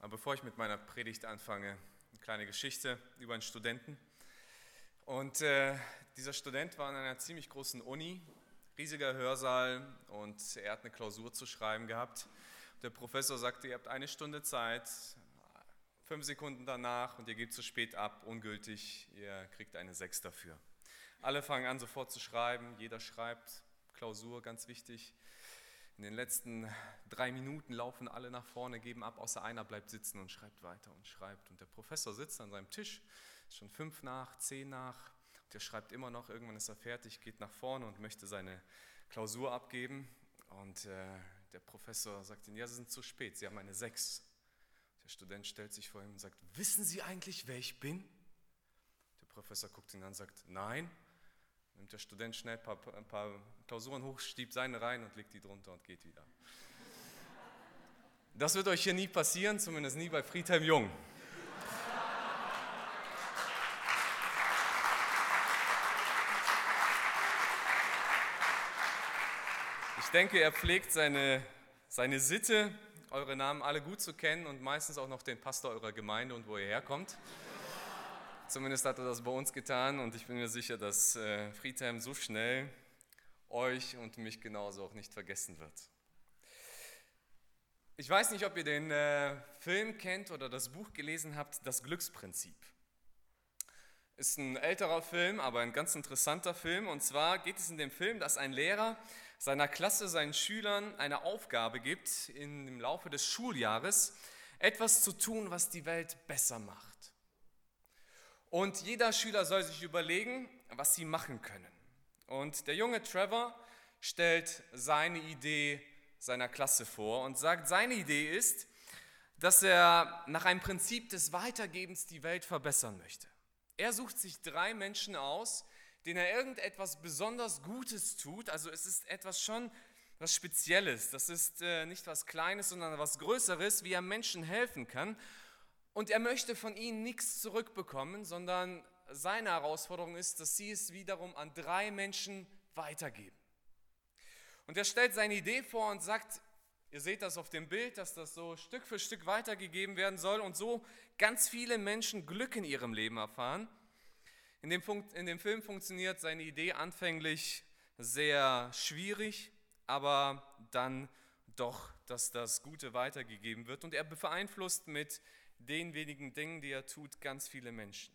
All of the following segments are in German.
Aber bevor ich mit meiner Predigt anfange, eine kleine Geschichte über einen Studenten. Und äh, dieser Student war in einer ziemlich großen Uni, riesiger Hörsaal und er hat eine Klausur zu schreiben gehabt. Der Professor sagte, ihr habt eine Stunde Zeit, fünf Sekunden danach und ihr gebt zu spät ab, ungültig, ihr kriegt eine Sechs dafür. Alle fangen an sofort zu schreiben, jeder schreibt, Klausur, ganz wichtig. In den letzten drei Minuten laufen alle nach vorne, geben ab, außer einer bleibt sitzen und schreibt weiter und schreibt. Und der Professor sitzt an seinem Tisch, ist schon fünf nach, zehn nach, und er schreibt immer noch, irgendwann ist er fertig, geht nach vorne und möchte seine Klausur abgeben. Und äh, der Professor sagt ihm, ja, Sie sind zu spät, Sie haben eine Sechs. Der Student stellt sich vor ihm und sagt, wissen Sie eigentlich, wer ich bin? Der Professor guckt ihn an und sagt, nein nimmt der Student schnell ein paar, ein paar Klausuren hoch, stiebt seine rein und legt die drunter und geht wieder. Das wird euch hier nie passieren, zumindest nie bei Friedhelm Jung. Ich denke, er pflegt seine, seine Sitte, eure Namen alle gut zu kennen und meistens auch noch den Pastor eurer Gemeinde und wo ihr herkommt. Zumindest hat er das bei uns getan und ich bin mir sicher, dass äh, Friedhelm so schnell euch und mich genauso auch nicht vergessen wird. Ich weiß nicht, ob ihr den äh, Film kennt oder das Buch gelesen habt, Das Glücksprinzip. Ist ein älterer Film, aber ein ganz interessanter Film. Und zwar geht es in dem Film, dass ein Lehrer seiner Klasse, seinen Schülern eine Aufgabe gibt, im Laufe des Schuljahres etwas zu tun, was die Welt besser macht. Und jeder Schüler soll sich überlegen, was sie machen können. Und der junge Trevor stellt seine Idee seiner Klasse vor und sagt, seine Idee ist, dass er nach einem Prinzip des Weitergebens die Welt verbessern möchte. Er sucht sich drei Menschen aus, denen er irgendetwas besonders Gutes tut. Also es ist etwas schon was Spezielles. Das ist äh, nicht was Kleines, sondern was Größeres, wie er Menschen helfen kann. Und er möchte von ihnen nichts zurückbekommen, sondern seine Herausforderung ist, dass sie es wiederum an drei Menschen weitergeben. Und er stellt seine Idee vor und sagt, ihr seht das auf dem Bild, dass das so Stück für Stück weitergegeben werden soll und so ganz viele Menschen Glück in ihrem Leben erfahren. In dem, Punkt, in dem Film funktioniert seine Idee anfänglich sehr schwierig, aber dann doch, dass das Gute weitergegeben wird. Und er beeinflusst mit den wenigen Dingen, die er tut, ganz viele Menschen.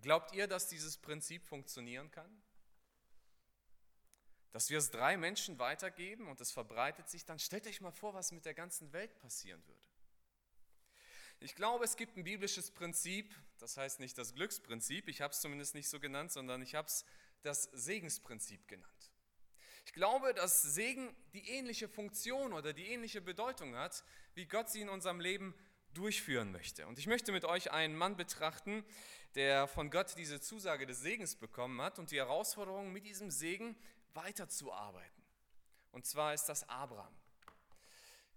Glaubt ihr, dass dieses Prinzip funktionieren kann? Dass wir es drei Menschen weitergeben und es verbreitet sich, dann stellt euch mal vor, was mit der ganzen Welt passieren würde. Ich glaube, es gibt ein biblisches Prinzip, das heißt nicht das Glücksprinzip, ich habe es zumindest nicht so genannt, sondern ich habe es das Segensprinzip genannt. Ich glaube, dass Segen die ähnliche Funktion oder die ähnliche Bedeutung hat, wie Gott sie in unserem Leben durchführen möchte. Und ich möchte mit euch einen Mann betrachten, der von Gott diese Zusage des Segens bekommen hat und die Herausforderung, mit diesem Segen weiterzuarbeiten. Und zwar ist das Abraham.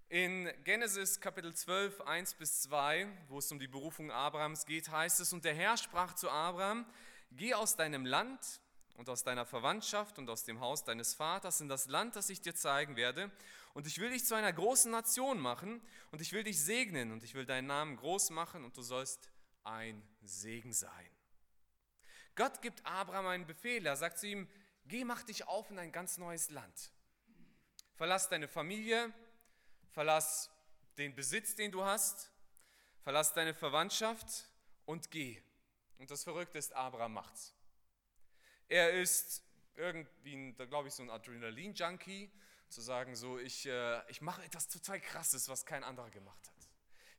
In Genesis Kapitel 12, 1 bis 2, wo es um die Berufung Abrahams geht, heißt es, und der Herr sprach zu Abraham, geh aus deinem Land und aus deiner Verwandtschaft und aus dem Haus deines Vaters in das Land, das ich dir zeigen werde. Und ich will dich zu einer großen Nation machen und ich will dich segnen und ich will deinen Namen groß machen und du sollst ein Segen sein. Gott gibt Abraham einen Befehl. Er sagt zu ihm, geh, mach dich auf in ein ganz neues Land. Verlass deine Familie, verlass den Besitz, den du hast, verlass deine Verwandtschaft und geh. Und das Verrückte ist, Abraham macht's. Er ist irgendwie, glaube ich, so ein Adrenalin-Junkie, zu sagen, so, ich, äh, ich mache etwas total Krasses, was kein anderer gemacht hat.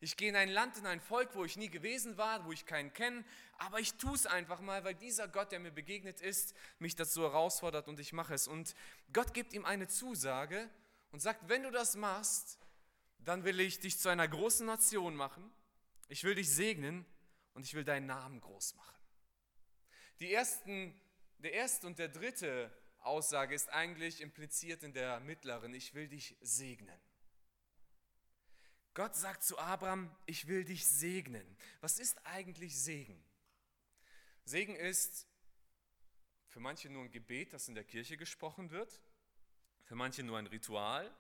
Ich gehe in ein Land, in ein Volk, wo ich nie gewesen war, wo ich keinen kenne, aber ich tue es einfach mal, weil dieser Gott, der mir begegnet ist, mich dazu herausfordert und ich mache es. Und Gott gibt ihm eine Zusage und sagt, wenn du das machst, dann will ich dich zu einer großen Nation machen, ich will dich segnen und ich will deinen Namen groß machen. Die ersten der erste und der dritte Aussage ist eigentlich impliziert in der mittleren, ich will dich segnen. Gott sagt zu Abraham, ich will dich segnen. Was ist eigentlich Segen? Segen ist für manche nur ein Gebet, das in der Kirche gesprochen wird, für manche nur ein Ritual,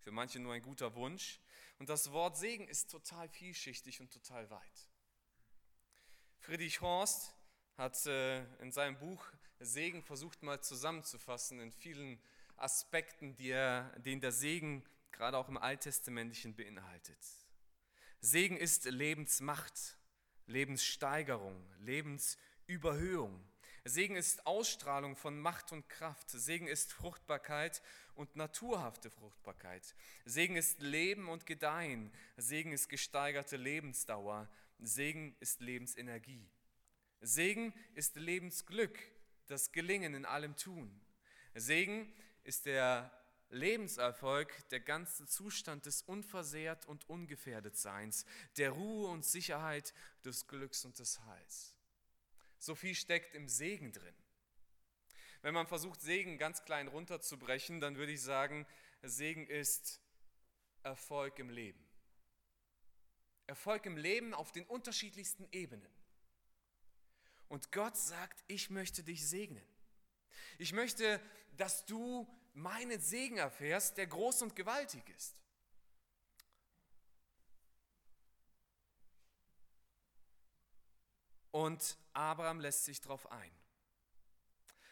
für manche nur ein guter Wunsch. Und das Wort Segen ist total vielschichtig und total weit. Friedrich Horst hat äh, in seinem Buch Segen versucht mal zusammenzufassen in vielen Aspekten, die er, den der Segen gerade auch im Alttestamentlichen beinhaltet. Segen ist Lebensmacht, Lebenssteigerung, Lebensüberhöhung. Segen ist Ausstrahlung von Macht und Kraft. Segen ist Fruchtbarkeit und naturhafte Fruchtbarkeit. Segen ist Leben und Gedeihen. Segen ist gesteigerte Lebensdauer. Segen ist Lebensenergie. Segen ist Lebensglück, das Gelingen in allem Tun. Segen ist der Lebenserfolg, der ganze Zustand des Unversehrt und Ungefährdetseins, der Ruhe und Sicherheit, des Glücks und des Heils. So viel steckt im Segen drin. Wenn man versucht, Segen ganz klein runterzubrechen, dann würde ich sagen, Segen ist Erfolg im Leben. Erfolg im Leben auf den unterschiedlichsten Ebenen. Und Gott sagt, ich möchte dich segnen. Ich möchte, dass du meinen Segen erfährst, der groß und gewaltig ist. Und Abraham lässt sich darauf ein.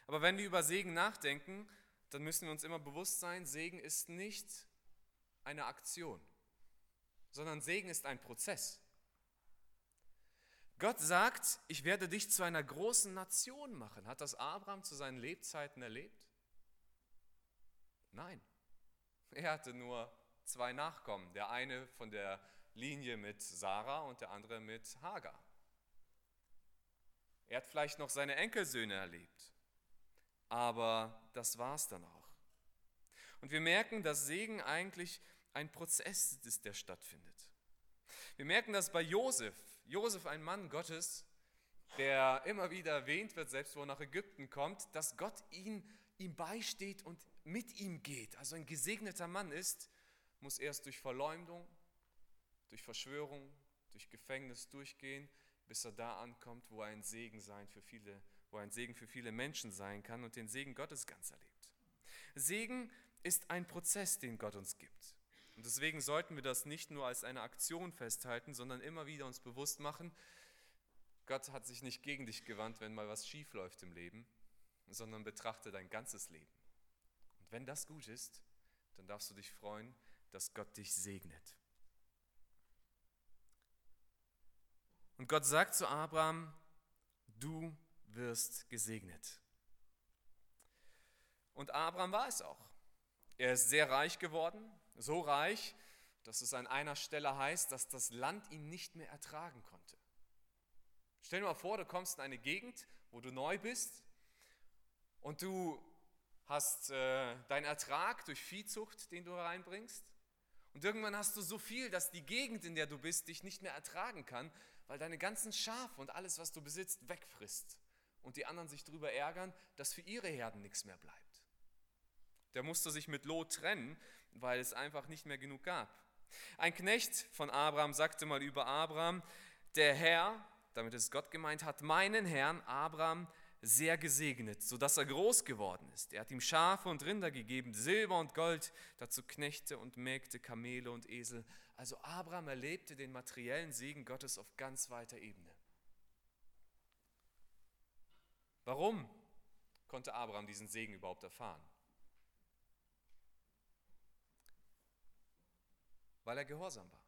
Aber wenn wir über Segen nachdenken, dann müssen wir uns immer bewusst sein, Segen ist nicht eine Aktion, sondern Segen ist ein Prozess. Gott sagt, ich werde dich zu einer großen Nation machen. Hat das Abraham zu seinen Lebzeiten erlebt? Nein. Er hatte nur zwei Nachkommen. Der eine von der Linie mit Sarah und der andere mit Hagar. Er hat vielleicht noch seine Enkelsöhne erlebt. Aber das war es dann auch. Und wir merken, dass Segen eigentlich ein Prozess ist, der stattfindet. Wir merken das bei Josef. Josef, ein Mann Gottes, der immer wieder erwähnt wird, selbst wo er nach Ägypten kommt, dass Gott ihn, ihm beisteht und mit ihm geht. Also ein gesegneter Mann ist, muss erst durch Verleumdung, durch Verschwörung, durch Gefängnis durchgehen, bis er da ankommt, wo er ein Segen sein für viele, wo er ein Segen für viele Menschen sein kann und den Segen Gottes ganz erlebt. Segen ist ein Prozess, den Gott uns gibt. Und deswegen sollten wir das nicht nur als eine Aktion festhalten, sondern immer wieder uns bewusst machen, Gott hat sich nicht gegen dich gewandt, wenn mal was schief läuft im Leben, sondern betrachte dein ganzes Leben. Und wenn das gut ist, dann darfst du dich freuen, dass Gott dich segnet. Und Gott sagt zu Abraham, du wirst gesegnet. Und Abraham war es auch. Er ist sehr reich geworden, so reich, dass es an einer Stelle heißt, dass das Land ihn nicht mehr ertragen konnte. Stell dir mal vor, du kommst in eine Gegend, wo du neu bist und du hast äh, deinen Ertrag durch Viehzucht, den du reinbringst. Und irgendwann hast du so viel, dass die Gegend, in der du bist, dich nicht mehr ertragen kann, weil deine ganzen Schafe und alles, was du besitzt, wegfrisst. Und die anderen sich darüber ärgern, dass für ihre Herden nichts mehr bleibt. Der musste sich mit Lot trennen, weil es einfach nicht mehr genug gab. Ein Knecht von Abraham sagte mal über Abraham, der Herr, damit ist Gott gemeint, hat meinen Herrn Abraham sehr gesegnet, sodass er groß geworden ist. Er hat ihm Schafe und Rinder gegeben, Silber und Gold, dazu Knechte und Mägde, Kamele und Esel. Also Abraham erlebte den materiellen Segen Gottes auf ganz weiter Ebene. Warum konnte Abraham diesen Segen überhaupt erfahren? Weil er gehorsam war.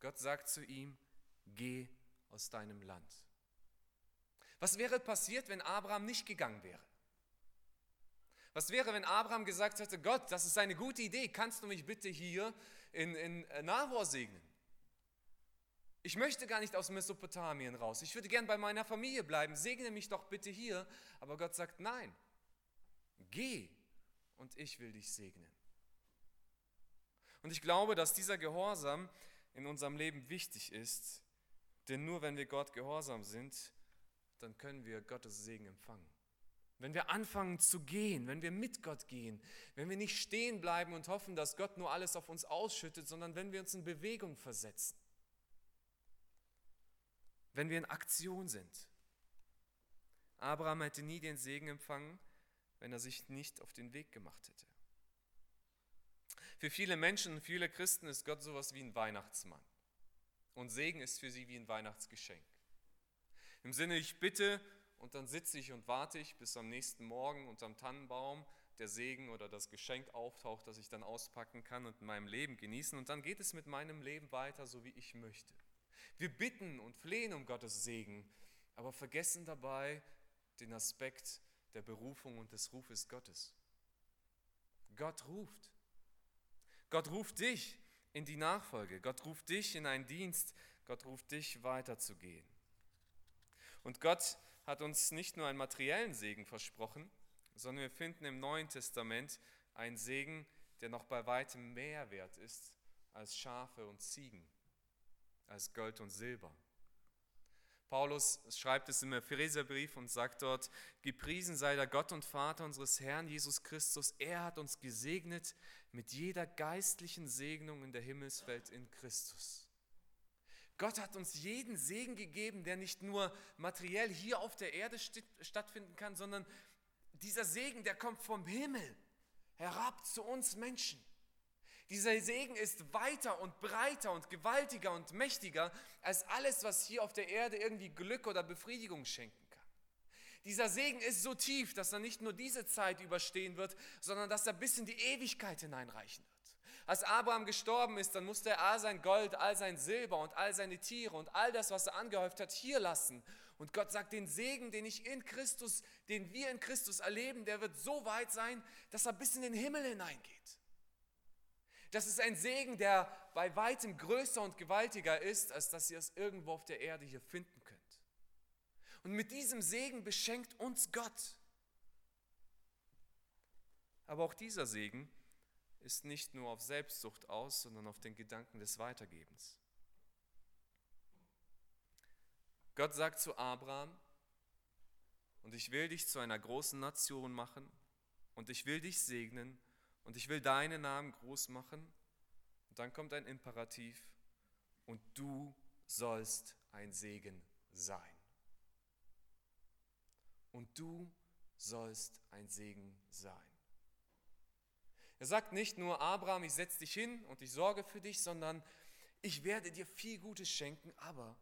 Gott sagt zu ihm, geh aus deinem Land. Was wäre passiert, wenn Abraham nicht gegangen wäre? Was wäre, wenn Abraham gesagt hätte, Gott, das ist eine gute Idee, kannst du mich bitte hier in, in Nahor segnen? Ich möchte gar nicht aus Mesopotamien raus. Ich würde gern bei meiner Familie bleiben. Segne mich doch bitte hier. Aber Gott sagt, nein, geh und ich will dich segnen. Und ich glaube, dass dieser Gehorsam in unserem Leben wichtig ist, denn nur wenn wir Gott gehorsam sind, dann können wir Gottes Segen empfangen. Wenn wir anfangen zu gehen, wenn wir mit Gott gehen, wenn wir nicht stehen bleiben und hoffen, dass Gott nur alles auf uns ausschüttet, sondern wenn wir uns in Bewegung versetzen, wenn wir in Aktion sind. Abraham hätte nie den Segen empfangen, wenn er sich nicht auf den Weg gemacht hätte. Für viele Menschen, viele Christen ist Gott sowas wie ein Weihnachtsmann. Und Segen ist für sie wie ein Weihnachtsgeschenk. Im Sinne, ich bitte und dann sitze ich und warte ich, bis am nächsten Morgen unterm Tannenbaum der Segen oder das Geschenk auftaucht, das ich dann auspacken kann und in meinem Leben genießen. Und dann geht es mit meinem Leben weiter, so wie ich möchte. Wir bitten und flehen um Gottes Segen, aber vergessen dabei den Aspekt der Berufung und des Rufes Gottes. Gott ruft. Gott ruft dich in die Nachfolge. Gott ruft dich in einen Dienst. Gott ruft dich weiterzugehen. Und Gott hat uns nicht nur einen materiellen Segen versprochen, sondern wir finden im Neuen Testament einen Segen, der noch bei weitem mehr wert ist als Schafe und Ziegen, als Gold und Silber. Paulus schreibt es im Epheserbrief und sagt dort, gepriesen sei der Gott und Vater unseres Herrn Jesus Christus. Er hat uns gesegnet mit jeder geistlichen Segnung in der Himmelswelt in Christus. Gott hat uns jeden Segen gegeben, der nicht nur materiell hier auf der Erde stattfinden kann, sondern dieser Segen, der kommt vom Himmel herab zu uns Menschen. Dieser Segen ist weiter und breiter und gewaltiger und mächtiger als alles, was hier auf der Erde irgendwie Glück oder Befriedigung schenken kann. Dieser Segen ist so tief, dass er nicht nur diese Zeit überstehen wird, sondern dass er bis in die Ewigkeit hineinreichen wird. Als Abraham gestorben ist, dann musste er all sein Gold, all sein Silber und all seine Tiere und all das, was er angehäuft hat, hier lassen. Und Gott sagt, den Segen, den ich in Christus, den wir in Christus erleben, der wird so weit sein, dass er bis in den Himmel hineingeht. Das ist ein Segen, der bei weitem größer und gewaltiger ist, als dass ihr es irgendwo auf der Erde hier finden könnt. Und mit diesem Segen beschenkt uns Gott. Aber auch dieser Segen ist nicht nur auf Selbstsucht aus, sondern auf den Gedanken des Weitergebens. Gott sagt zu Abraham, und ich will dich zu einer großen Nation machen, und ich will dich segnen, und ich will deinen Namen groß machen. Und dann kommt ein Imperativ und du sollst ein Segen sein. Und du sollst ein Segen sein. Er sagt nicht nur, Abraham, ich setze dich hin und ich sorge für dich, sondern ich werde dir viel Gutes schenken, aber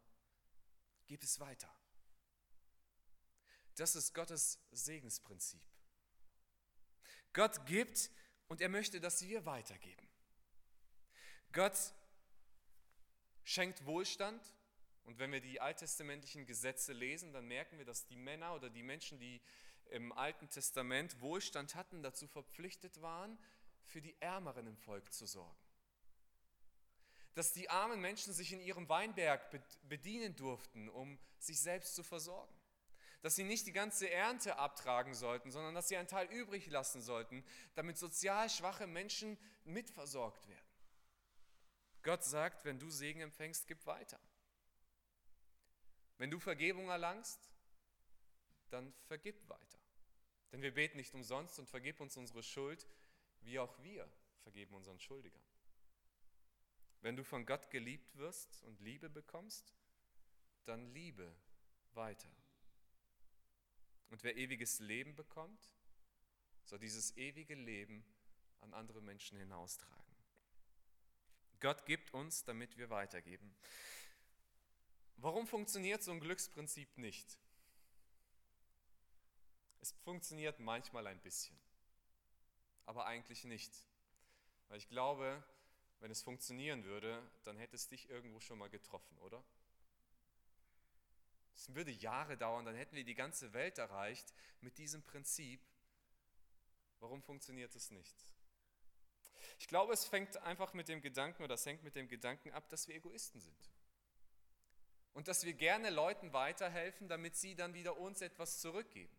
gib es weiter. Das ist Gottes Segensprinzip. Gott gibt und er möchte, dass wir weitergeben. Gott schenkt Wohlstand und wenn wir die alttestamentlichen Gesetze lesen, dann merken wir, dass die Männer oder die Menschen, die im Alten Testament Wohlstand hatten, dazu verpflichtet waren, für die Ärmeren im Volk zu sorgen. Dass die armen Menschen sich in ihrem Weinberg bedienen durften, um sich selbst zu versorgen dass sie nicht die ganze Ernte abtragen sollten, sondern dass sie einen Teil übrig lassen sollten, damit sozial schwache Menschen mitversorgt werden. Gott sagt, wenn du Segen empfängst, gib weiter. Wenn du Vergebung erlangst, dann vergib weiter. Denn wir beten nicht umsonst und vergib uns unsere Schuld, wie auch wir vergeben unseren Schuldigern. Wenn du von Gott geliebt wirst und Liebe bekommst, dann liebe weiter. Und wer ewiges Leben bekommt, soll dieses ewige Leben an andere Menschen hinaustragen. Gott gibt uns, damit wir weitergeben. Warum funktioniert so ein Glücksprinzip nicht? Es funktioniert manchmal ein bisschen, aber eigentlich nicht. Weil ich glaube, wenn es funktionieren würde, dann hätte es dich irgendwo schon mal getroffen, oder? Es würde Jahre dauern, dann hätten wir die ganze Welt erreicht mit diesem Prinzip. Warum funktioniert es nicht? Ich glaube, es fängt einfach mit dem Gedanken oder es hängt mit dem Gedanken ab, dass wir Egoisten sind. Und dass wir gerne Leuten weiterhelfen, damit sie dann wieder uns etwas zurückgeben.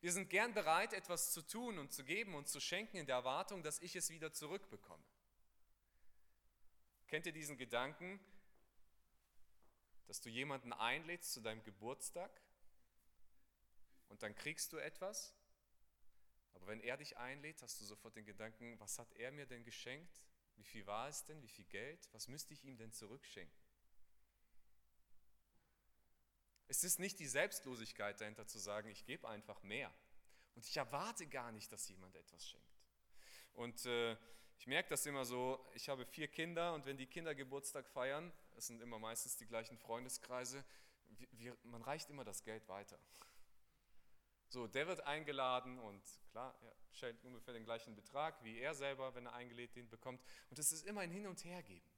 Wir sind gern bereit, etwas zu tun und zu geben und zu schenken in der Erwartung, dass ich es wieder zurückbekomme. Kennt ihr diesen Gedanken? Dass du jemanden einlädst zu deinem Geburtstag und dann kriegst du etwas, aber wenn er dich einlädt, hast du sofort den Gedanken, was hat er mir denn geschenkt? Wie viel war es denn? Wie viel Geld? Was müsste ich ihm denn zurückschenken? Es ist nicht die Selbstlosigkeit dahinter zu sagen, ich gebe einfach mehr. Und ich erwarte gar nicht, dass jemand etwas schenkt. Und äh, Ich merke das immer so, ich habe vier Kinder und wenn die Kinder Geburtstag feiern, es sind immer meistens die gleichen Freundeskreise, wir, man reicht immer das Geld weiter. So, der wird eingeladen und klar, er stellt ungefähr den gleichen Betrag wie er selber, wenn er eingeladen bekommt. Und es ist immer ein Hin- und Hergeben.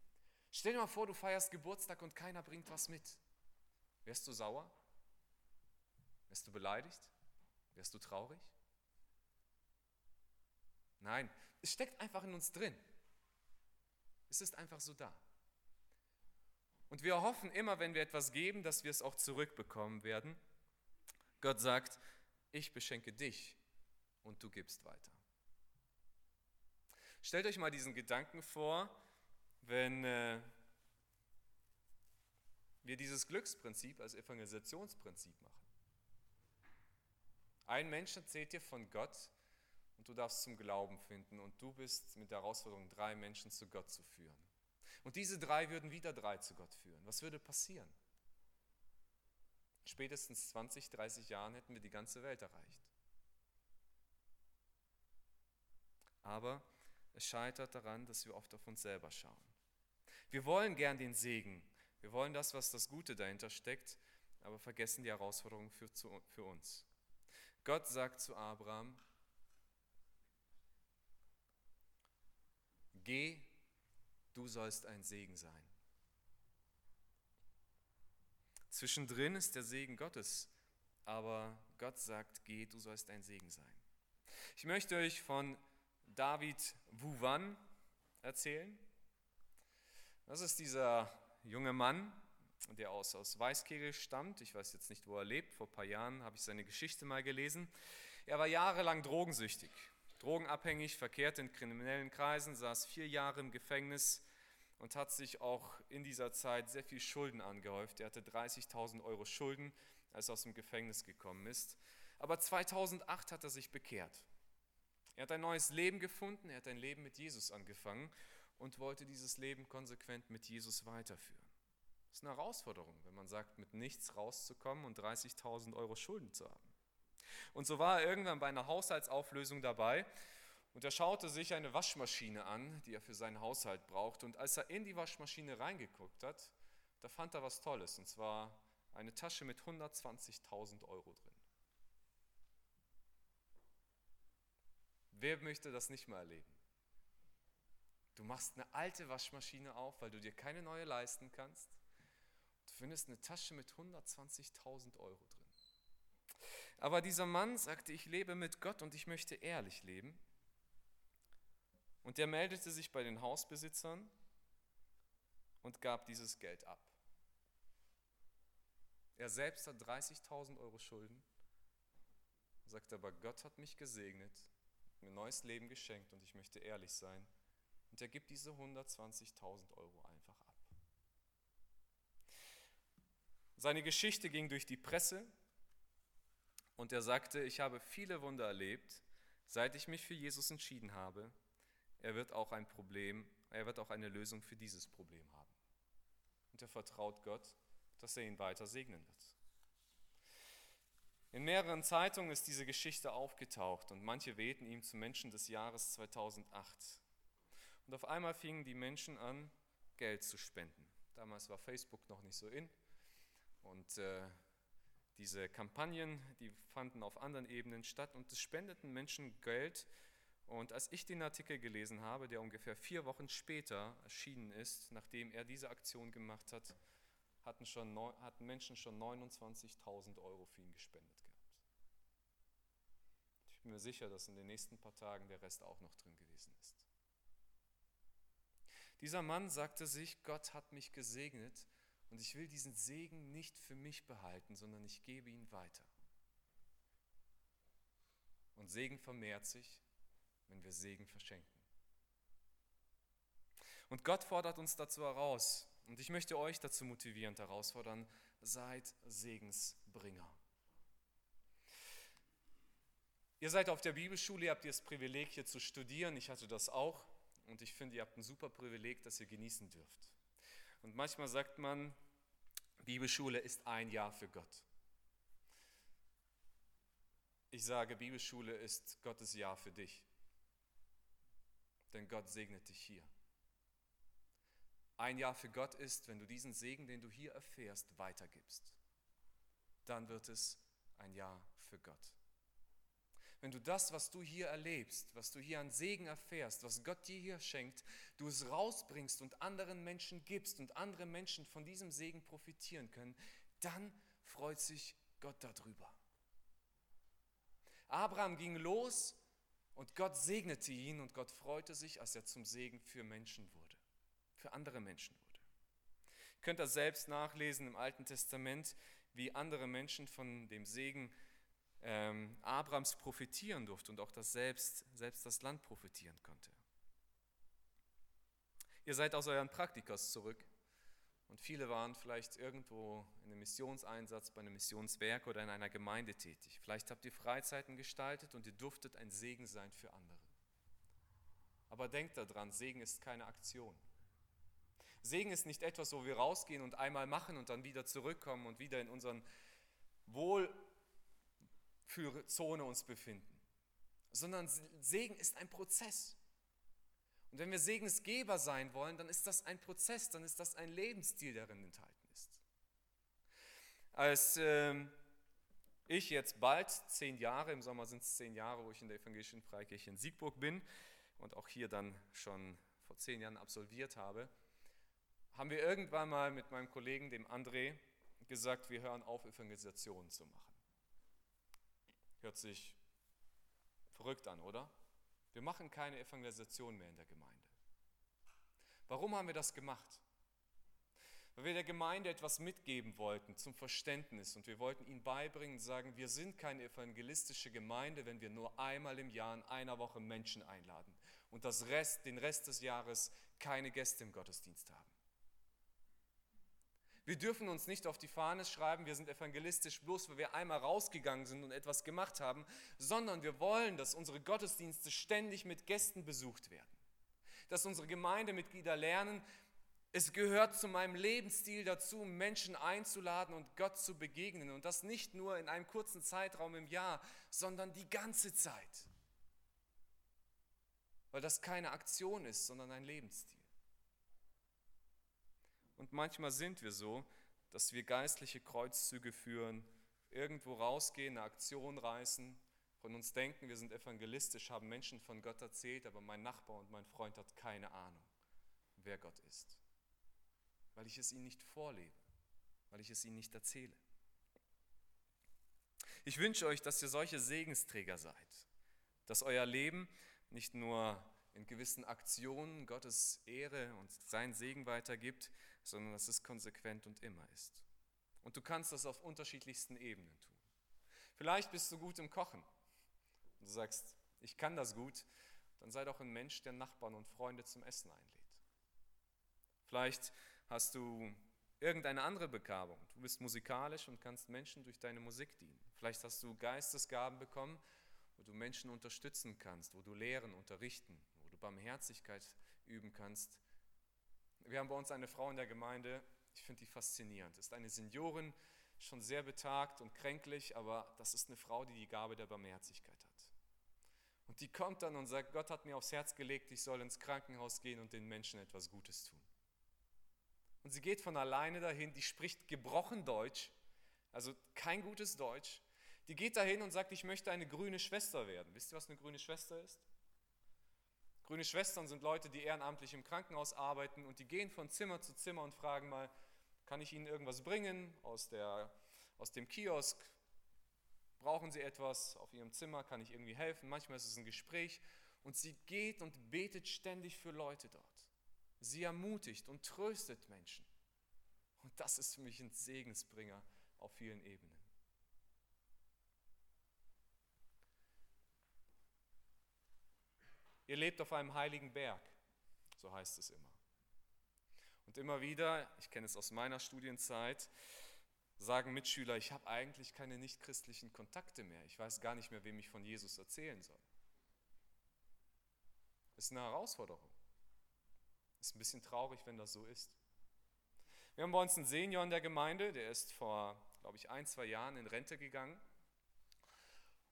Stell dir mal vor, du feierst Geburtstag und keiner bringt was mit. Wärst du sauer? Wärst du beleidigt? Wärst du traurig? Nein, es steckt einfach in uns drin. Es ist einfach so da. Und wir hoffen immer, wenn wir etwas geben, dass wir es auch zurückbekommen werden. Gott sagt, ich beschenke dich und du gibst weiter. Stellt euch mal diesen Gedanken vor, wenn äh, wir dieses Glücksprinzip als Evangelisationsprinzip machen. Ein Mensch erzählt dir von Gott und du darfst zum Glauben finden und du bist mit der Herausforderung, drei Menschen zu Gott zu führen. Und diese drei würden wieder drei zu Gott führen. Was würde passieren? Spätestens 20, 30 Jahren hätten wir die ganze Welt erreicht. Aber es scheitert daran, dass wir oft auf uns selber schauen. Wir wollen gern den Segen, wir wollen das, was das Gute dahinter steckt, aber vergessen die Herausforderung für, für uns. Gott sagt zu Abraham, geh, du sollst ein Segen sein. Zwischendrin ist der Segen Gottes, aber Gott sagt, geh, du sollst ein Segen sein. Ich möchte euch von David Wuvan erzählen. Das ist dieser junge Mann, der aus, aus Weißkegel stammt. Ich weiß jetzt nicht, wo er lebt. Vor ein paar Jahren habe ich seine Geschichte mal gelesen. Er war jahrelang drogensüchtig, drogenabhängig, verkehrte in kriminellen Kreisen, saß vier Jahre im Gefängnis und hat sich auch in dieser Zeit sehr viel Schulden angehäuft. Er hatte 30.000 Euro Schulden, als er aus dem Gefängnis gekommen ist. Aber 2008 hat er sich bekehrt. Er hat ein neues Leben gefunden, er hat ein Leben mit Jesus angefangen und wollte dieses Leben konsequent mit Jesus weiterführen. Das ist eine Herausforderung, wenn man sagt, mit nichts rauszukommen und 30.000 Euro Schulden zu haben. Und so war er irgendwann bei einer Haushaltsauflösung dabei und er schaute sich eine Waschmaschine an, die er für seinen Haushalt braucht. Und als er in die Waschmaschine reingeguckt hat, da fand er was Tolles, und zwar eine Tasche mit 120.000 Euro drin. Wer möchte das nicht mal erleben? Du machst eine alte Waschmaschine auf, weil du dir keine neue leisten kannst. Du findest eine Tasche mit 120.000 Euro drin. Aber dieser Mann sagte, ich lebe mit Gott und ich möchte ehrlich leben. Und er meldete sich bei den Hausbesitzern und gab dieses Geld ab. Er selbst hat 30.000 Euro Schulden, sagt aber, Gott hat mich gesegnet, mir neues Leben geschenkt und ich möchte ehrlich sein. Und er gibt diese 120.000 Euro einfach ab. Seine Geschichte ging durch die Presse und er sagte, ich habe viele Wunder erlebt, seit ich mich für Jesus entschieden habe. Er wird auch ein Problem, er wird auch eine Lösung für dieses Problem haben. Und er vertraut Gott, dass er ihn weiter segnen wird. In mehreren Zeitungen ist diese Geschichte aufgetaucht und manche wählten ihm zum Menschen des Jahres 2008. Und auf einmal fingen die Menschen an, Geld zu spenden. Damals war Facebook noch nicht so in. Und äh, diese Kampagnen, die fanden auf anderen Ebenen statt und es spendeten Menschen Geld. Und als ich den Artikel gelesen habe, der ungefähr vier Wochen später erschienen ist, nachdem er diese Aktion gemacht hat, hatten, schon, hatten Menschen schon 29.000 Euro für ihn gespendet gehabt. Ich bin mir sicher, dass in den nächsten paar Tagen der Rest auch noch drin gewesen ist. Dieser Mann sagte sich, Gott hat mich gesegnet und ich will diesen Segen nicht für mich behalten, sondern ich gebe ihn weiter. Und Segen vermehrt sich, wenn wir Segen verschenken. Und Gott fordert uns dazu heraus. Und ich möchte euch dazu motivierend herausfordern, seid Segensbringer. Ihr seid auf der Bibelschule, ihr habt das Privileg hier zu studieren, ich hatte das auch. Und ich finde, ihr habt ein super Privileg, das ihr genießen dürft. Und manchmal sagt man, Bibelschule ist ein Jahr für Gott. Ich sage, Bibelschule ist Gottes Jahr für dich. denn Gott segnet dich hier. Ein Jahr für Gott ist, wenn du diesen Segen, den du hier erfährst, weitergibst. Dann wird es ein Jahr für Gott. Wenn du das, was du hier erlebst, was du hier an Segen erfährst, was Gott dir hier schenkt, du es rausbringst und anderen Menschen gibst und andere Menschen von diesem Segen profitieren können, dann freut sich Gott darüber. Abraham ging los und Gott segnete ihn und Gott freute sich, als er zum Segen für Menschen wurde, für andere Menschen wurde. Ihr könnt das selbst nachlesen im Alten Testament, wie andere Menschen von dem Segen ähm, Abrams profitieren durften und auch das selbst, selbst das Land profitieren konnte. Ihr seid aus euren Praktikas zurück und viele waren vielleicht irgendwo in einem Missionseinsatz, bei einem Missionswerk oder in einer Gemeinde tätig. Vielleicht habt ihr Freizeiten gestaltet und ihr durftet ein Segen sein für andere. Aber denkt daran, Segen ist keine Aktion. Segen ist nicht etwas, wo wir rausgehen und einmal machen und dann wieder zurückkommen und wieder in unseren Wohlfühlzone uns befinden, sondern Segen ist ein Prozess. Und wenn wir Segensgeber sein wollen, dann ist das ein Prozess, dann ist das ein Lebensstil, der darin enthalten ist. Als äh, ich jetzt bald zehn Jahre, im Sommer sind es zehn Jahre, wo ich in der Evangelischen Freikirche in Siegburg bin und auch hier dann schon vor zehn Jahren absolviert habe, haben wir irgendwann mal mit meinem Kollegen, dem André, gesagt, wir hören auf, Evangelisationen zu machen. Hört sich verrückt an, oder? Wir machen keine Evangelisation mehr in der Gemeinde. Warum haben wir das gemacht? Weil wir der Gemeinde etwas mitgeben wollten zum Verständnis und wir wollten ihnen beibringen und sagen, wir sind keine evangelistische Gemeinde, wenn wir nur einmal im Jahr in einer Woche Menschen einladen und das Rest, den Rest des Jahres keine Gäste im Gottesdienst haben. Wir dürfen uns nicht auf die Fahne schreiben, wir sind evangelistisch bloß, weil wir einmal rausgegangen sind und etwas gemacht haben, sondern wir wollen, dass unsere Gottesdienste ständig mit Gästen besucht werden. Dass unsere Gemeindemitglieder lernen, es gehört zu meinem Lebensstil dazu, Menschen einzuladen und Gott zu begegnen. Und das nicht nur in einem kurzen Zeitraum im Jahr, sondern die ganze Zeit. Weil das keine Aktion ist, sondern ein Lebensstil. Und manchmal sind wir so, dass wir geistliche Kreuzzüge führen, irgendwo rausgehen, eine Aktion reißen, von uns denken, wir sind evangelistisch, haben Menschen von Gott erzählt, aber mein Nachbar und mein Freund hat keine Ahnung, wer Gott ist, weil ich es ihnen nicht vorlebe, weil ich es ihnen nicht erzähle. Ich wünsche euch, dass ihr solche Segensträger seid, dass euer Leben nicht nur in gewissen Aktionen Gottes Ehre und sein Segen weitergibt, sondern dass es konsequent und immer ist. Und du kannst das auf unterschiedlichsten Ebenen tun. Vielleicht bist du gut im Kochen und du sagst, ich kann das gut, dann sei doch ein Mensch, der Nachbarn und Freunde zum Essen einlädt. Vielleicht hast du irgendeine andere Begabung. Du bist musikalisch und kannst Menschen durch deine Musik dienen. Vielleicht hast du Geistesgaben bekommen, wo du Menschen unterstützen kannst, wo du lehren, unterrichten, wo du Barmherzigkeit üben kannst wir haben bei uns eine Frau in der Gemeinde, ich finde die faszinierend. Ist eine Seniorin, schon sehr betagt und kränklich, aber das ist eine Frau, die die Gabe der Barmherzigkeit hat. Und die kommt dann und sagt, Gott hat mir aufs Herz gelegt, ich soll ins Krankenhaus gehen und den Menschen etwas Gutes tun. Und sie geht von alleine dahin, die spricht gebrochen Deutsch, also kein gutes Deutsch. Die geht dahin und sagt, ich möchte eine grüne Schwester werden. Wisst ihr, was eine grüne Schwester ist? Grüne Schwestern sind Leute, die ehrenamtlich im Krankenhaus arbeiten und die gehen von Zimmer zu Zimmer und fragen mal, kann ich Ihnen irgendwas bringen aus, der, aus dem Kiosk? Brauchen Sie etwas auf Ihrem Zimmer? Kann ich irgendwie helfen? Manchmal ist es ein Gespräch und sie geht und betet ständig für Leute dort. Sie ermutigt und tröstet Menschen. Und das ist für mich ein Segensbringer auf vielen Ebenen. Ihr lebt auf einem heiligen Berg, so heißt es immer. Und immer wieder, ich kenne es aus meiner Studienzeit, sagen Mitschüler, ich habe eigentlich keine nichtchristlichen Kontakte mehr. Ich weiß gar nicht mehr, wem ich von Jesus erzählen soll. Das ist eine Herausforderung. Ist ein bisschen traurig, wenn das so ist. Wir haben bei uns einen Senior in der Gemeinde, der ist vor, glaube ich, ein, zwei Jahren in Rente gegangen.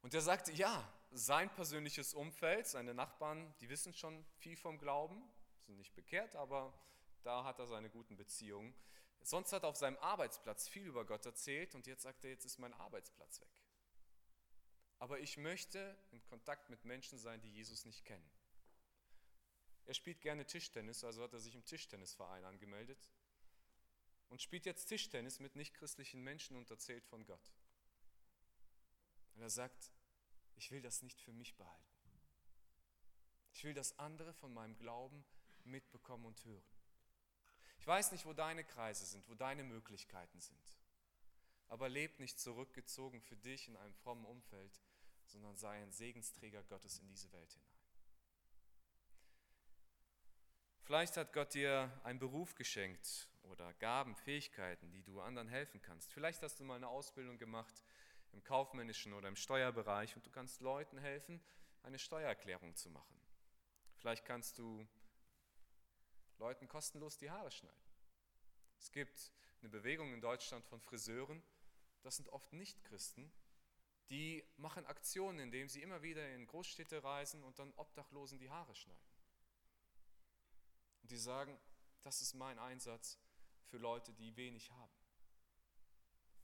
Und der sagte, ja, sein persönliches Umfeld, seine Nachbarn, die wissen schon viel vom Glauben, sind nicht bekehrt, aber da hat er seine guten Beziehungen. Sonst hat er auf seinem Arbeitsplatz viel über Gott erzählt und jetzt sagt er, jetzt ist mein Arbeitsplatz weg. Aber ich möchte in Kontakt mit Menschen sein, die Jesus nicht kennen. Er spielt gerne Tischtennis, also hat er sich im Tischtennisverein angemeldet und spielt jetzt Tischtennis mit nichtchristlichen Menschen und erzählt von Gott. Und er sagt, ich will das nicht für mich behalten. Ich will, dass andere von meinem Glauben mitbekommen und hören. Ich weiß nicht, wo deine Kreise sind, wo deine Möglichkeiten sind. Aber leb nicht zurückgezogen für dich in einem frommen Umfeld, sondern sei ein Segensträger Gottes in diese Welt hinein. Vielleicht hat Gott dir einen Beruf geschenkt oder Gaben, Fähigkeiten, die du anderen helfen kannst. Vielleicht hast du mal eine Ausbildung gemacht im kaufmännischen oder im Steuerbereich und du kannst Leuten helfen, eine Steuererklärung zu machen. Vielleicht kannst du Leuten kostenlos die Haare schneiden. Es gibt eine Bewegung in Deutschland von Friseuren, das sind oft Nicht-Christen, die machen Aktionen, indem sie immer wieder in Großstädte reisen und dann Obdachlosen die Haare schneiden. Und die sagen, das ist mein Einsatz für Leute, die wenig haben.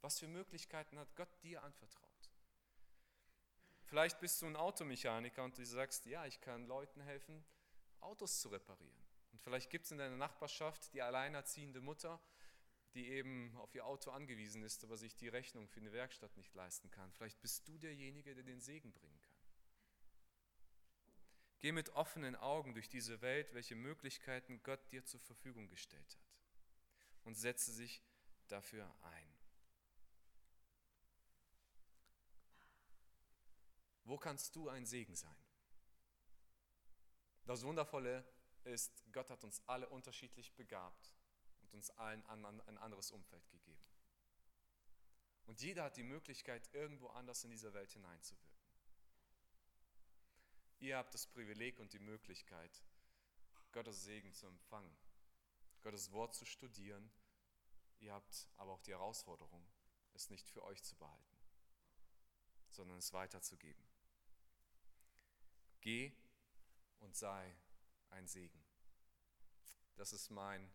Was für Möglichkeiten hat Gott dir anvertraut? Vielleicht bist du ein Automechaniker und du sagst, ja, ich kann Leuten helfen, Autos zu reparieren. Und vielleicht gibt es in deiner Nachbarschaft die alleinerziehende Mutter, die eben auf ihr Auto angewiesen ist, aber sich die Rechnung für eine Werkstatt nicht leisten kann. Vielleicht bist du derjenige, der den Segen bringen kann. Geh mit offenen Augen durch diese Welt, welche Möglichkeiten Gott dir zur Verfügung gestellt hat und setze sich dafür ein. Wo kannst du ein Segen sein? Das Wundervolle ist, Gott hat uns alle unterschiedlich begabt und uns allen ein anderes Umfeld gegeben. Und jeder hat die Möglichkeit, irgendwo anders in dieser Welt hineinzuwirken. Ihr habt das Privileg und die Möglichkeit, Gottes Segen zu empfangen, Gottes Wort zu studieren. Ihr habt aber auch die Herausforderung, es nicht für euch zu behalten, sondern es weiterzugeben. Geh und sei ein Segen. Das ist mein,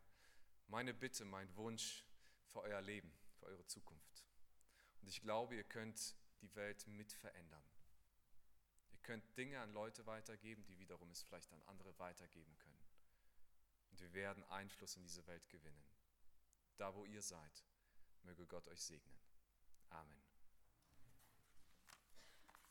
meine Bitte, mein Wunsch für euer Leben, für eure Zukunft. Und ich glaube, ihr könnt die Welt mit verändern. Ihr könnt Dinge an Leute weitergeben, die wiederum es vielleicht an andere weitergeben können. Und wir werden Einfluss in diese Welt gewinnen. Da, wo ihr seid, möge Gott euch segnen. Amen.